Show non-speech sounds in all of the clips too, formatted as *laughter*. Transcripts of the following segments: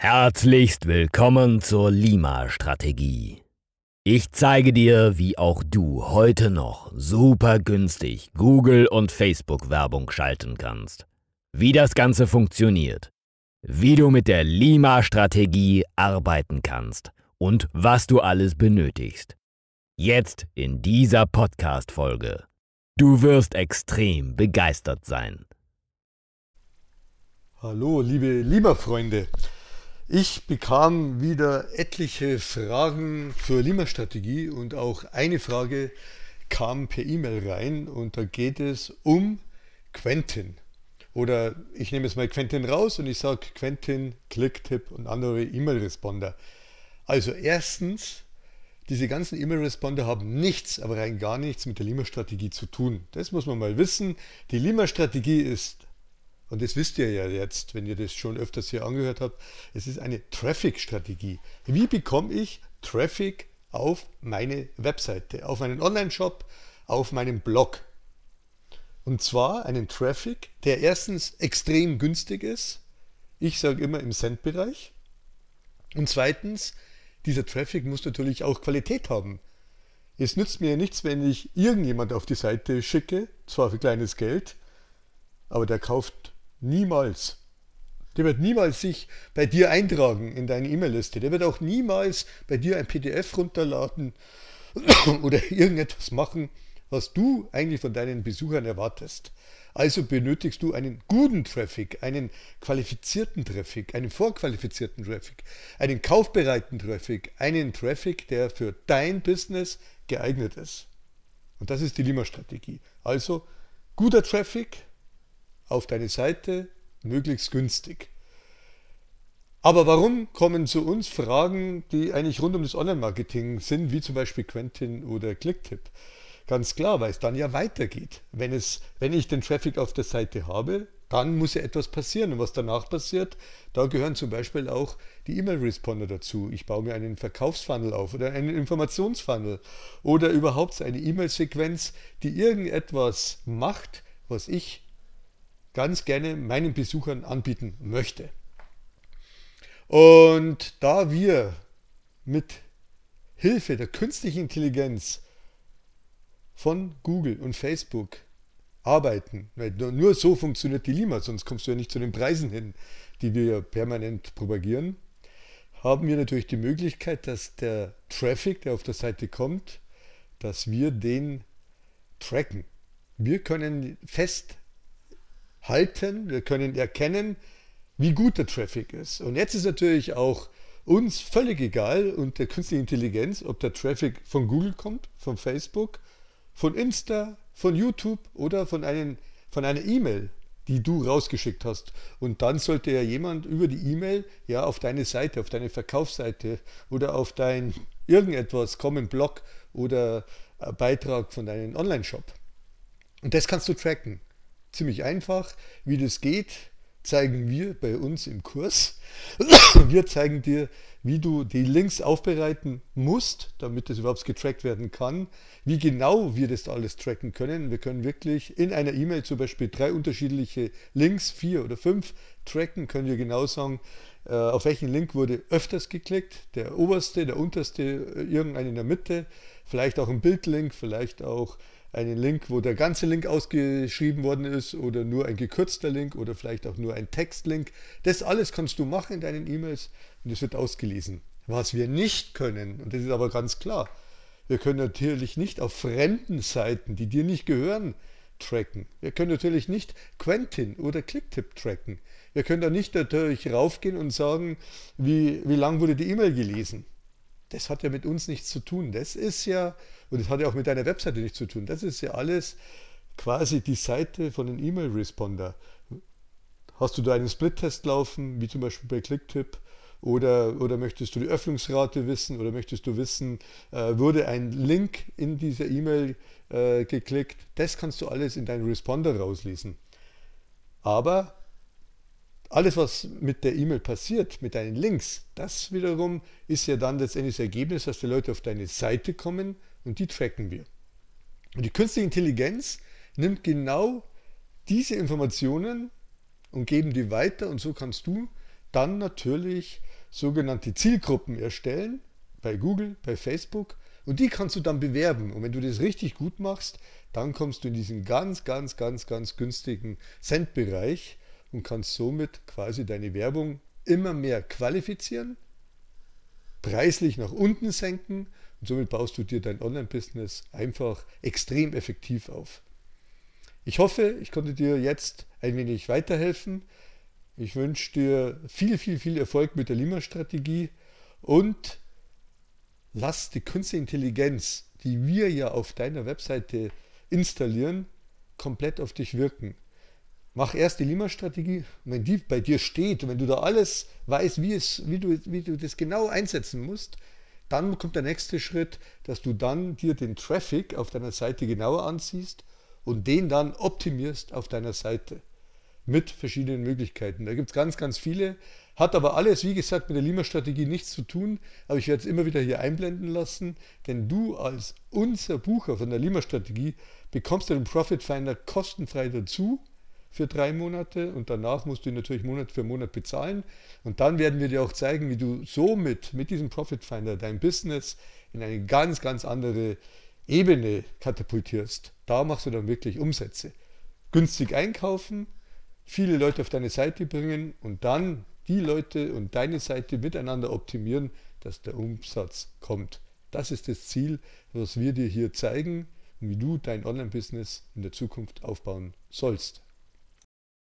Herzlichst willkommen zur Lima-Strategie. Ich zeige dir, wie auch du heute noch super günstig Google- und Facebook-Werbung schalten kannst. Wie das Ganze funktioniert. Wie du mit der Lima-Strategie arbeiten kannst und was du alles benötigst. Jetzt in dieser Podcast-Folge. Du wirst extrem begeistert sein. Hallo, liebe Lima-Freunde. Ich bekam wieder etliche Fragen zur Lima-Strategie und auch eine Frage kam per E-Mail rein und da geht es um Quentin. Oder ich nehme jetzt mal Quentin raus und ich sage Quentin, Clicktip und andere E-Mail-Responder. Also erstens, diese ganzen E-Mail-Responder haben nichts, aber rein gar nichts mit der Lima-Strategie zu tun. Das muss man mal wissen. Die Lima-Strategie ist und das wisst ihr ja jetzt, wenn ihr das schon öfters hier angehört habt, es ist eine Traffic-Strategie. Wie bekomme ich Traffic auf meine Webseite, auf meinen Online-Shop, auf meinen Blog? Und zwar einen Traffic, der erstens extrem günstig ist. Ich sage immer im Cent-Bereich. Und zweitens, dieser Traffic muss natürlich auch Qualität haben. Es nützt mir ja nichts, wenn ich irgendjemand auf die Seite schicke, zwar für kleines Geld, aber der kauft Niemals. Der wird niemals sich bei dir eintragen in deine E-Mail-Liste. Der wird auch niemals bei dir ein PDF runterladen *coughs* oder irgendetwas machen, was du eigentlich von deinen Besuchern erwartest. Also benötigst du einen guten Traffic, einen qualifizierten Traffic, einen vorqualifizierten Traffic, einen kaufbereiten Traffic, einen Traffic, der für dein Business geeignet ist. Und das ist die Lima-Strategie. Also guter Traffic, auf deine Seite, möglichst günstig. Aber warum kommen zu uns Fragen, die eigentlich rund um das Online-Marketing sind, wie zum Beispiel Quentin oder Clicktip? Ganz klar, weil es dann ja weitergeht. Wenn, es, wenn ich den Traffic auf der Seite habe, dann muss ja etwas passieren. Und was danach passiert, da gehören zum Beispiel auch die E-Mail-Responder dazu. Ich baue mir einen Verkaufsfunnel auf oder einen Informationsfunnel oder überhaupt eine E-Mail-Sequenz, die irgendetwas macht, was ich ganz gerne meinen Besuchern anbieten möchte. Und da wir mit Hilfe der künstlichen Intelligenz von Google und Facebook arbeiten, weil nur so funktioniert die Lima, sonst kommst du ja nicht zu den Preisen hin, die wir permanent propagieren, haben wir natürlich die Möglichkeit, dass der Traffic, der auf der Seite kommt, dass wir den tracken. Wir können fest halten, wir können erkennen, wie gut der Traffic ist. Und jetzt ist natürlich auch uns völlig egal und der künstlichen Intelligenz, ob der Traffic von Google kommt, von Facebook, von Insta, von YouTube oder von, einen, von einer E-Mail, die du rausgeschickt hast. Und dann sollte ja jemand über die E-Mail ja auf deine Seite, auf deine Verkaufsseite oder auf dein irgendetwas kommen, Blog oder Beitrag von deinem Online-Shop. Und das kannst du tracken ziemlich einfach. Wie das geht, zeigen wir bei uns im Kurs. *coughs* Wir zeigen dir, wie du die Links aufbereiten musst, damit das überhaupt getrackt werden kann. Wie genau wir das alles tracken können. Wir können wirklich in einer E-Mail zum Beispiel drei unterschiedliche Links, vier oder fünf tracken, können wir genau sagen, äh, auf welchen Link wurde öfters geklickt, der oberste, der unterste, äh, irgendein in der Mitte, vielleicht auch ein Bildlink, vielleicht auch einen Link, wo der ganze Link ausgeschrieben worden ist oder nur ein gekürzter Link oder vielleicht auch nur ein Textlink. Das alles kannst du machen in deinen E-Mails und es wird ausgelesen. Was wir nicht können, und das ist aber ganz klar, wir können natürlich nicht auf fremden Seiten, die dir nicht gehören, tracken. Wir können natürlich nicht Quentin oder Clicktip tracken. Wir können da nicht natürlich raufgehen und sagen, wie, wie lang wurde die E-Mail gelesen. Das hat ja mit uns nichts zu tun. Das ist ja und das hat ja auch mit deiner Webseite nichts zu tun. Das ist ja alles quasi die Seite von einem E-Mail-Responder. Hast du da einen Split-Test laufen, wie zum Beispiel bei Clicktip? Oder, oder möchtest du die Öffnungsrate wissen? Oder möchtest du wissen, äh, wurde ein Link in dieser E-Mail äh, geklickt? Das kannst du alles in deinen Responder rauslesen. Aber alles, was mit der E-Mail passiert, mit deinen Links, das wiederum ist ja dann letztendlich das Ergebnis, dass die Leute auf deine Seite kommen und die tracken wir. Und die künstliche Intelligenz nimmt genau diese Informationen und geben die weiter und so kannst du dann natürlich sogenannte Zielgruppen erstellen, bei Google, bei Facebook, und die kannst du dann bewerben. Und wenn du das richtig gut machst, dann kommst du in diesen ganz, ganz, ganz, ganz günstigen Cent-Bereich und kannst somit quasi deine Werbung immer mehr qualifizieren, preislich nach unten senken und somit baust du dir dein Online-Business einfach extrem effektiv auf. Ich hoffe, ich konnte dir jetzt ein wenig weiterhelfen. Ich wünsche dir viel, viel, viel Erfolg mit der Lima-Strategie und lass die künstliche Intelligenz, die wir ja auf deiner Webseite installieren, komplett auf dich wirken. Mach erst die Lima-Strategie. Wenn die bei dir steht und wenn du da alles weißt, wie, es, wie, du, wie du das genau einsetzen musst, dann kommt der nächste Schritt, dass du dann dir den Traffic auf deiner Seite genauer ansiehst und den dann optimierst auf deiner Seite mit verschiedenen Möglichkeiten. Da gibt es ganz, ganz viele, hat aber alles, wie gesagt, mit der Lima-Strategie nichts zu tun, aber ich werde es immer wieder hier einblenden lassen, denn du als unser Bucher von der Lima-Strategie bekommst den Profit Finder kostenfrei dazu für drei Monate und danach musst du ihn natürlich Monat für Monat bezahlen. Und dann werden wir dir auch zeigen, wie du somit mit diesem Profit Finder dein Business in eine ganz, ganz andere Ebene katapultierst. Da machst du dann wirklich Umsätze. Günstig einkaufen, viele Leute auf deine Seite bringen und dann die Leute und deine Seite miteinander optimieren, dass der Umsatz kommt. Das ist das Ziel, was wir dir hier zeigen wie du dein Online-Business in der Zukunft aufbauen sollst.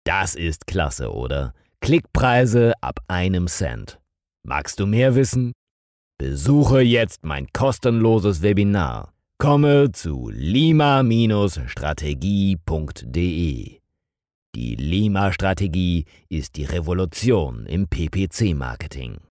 Das ist klasse, oder? Klickpreise ab einem Cent. Magst du mehr wissen? Besuche jetzt mein kostenloses Webinar. Komme zu lima-strategie.de. Die Lima-Strategie ist die Revolution im PPC-Marketing.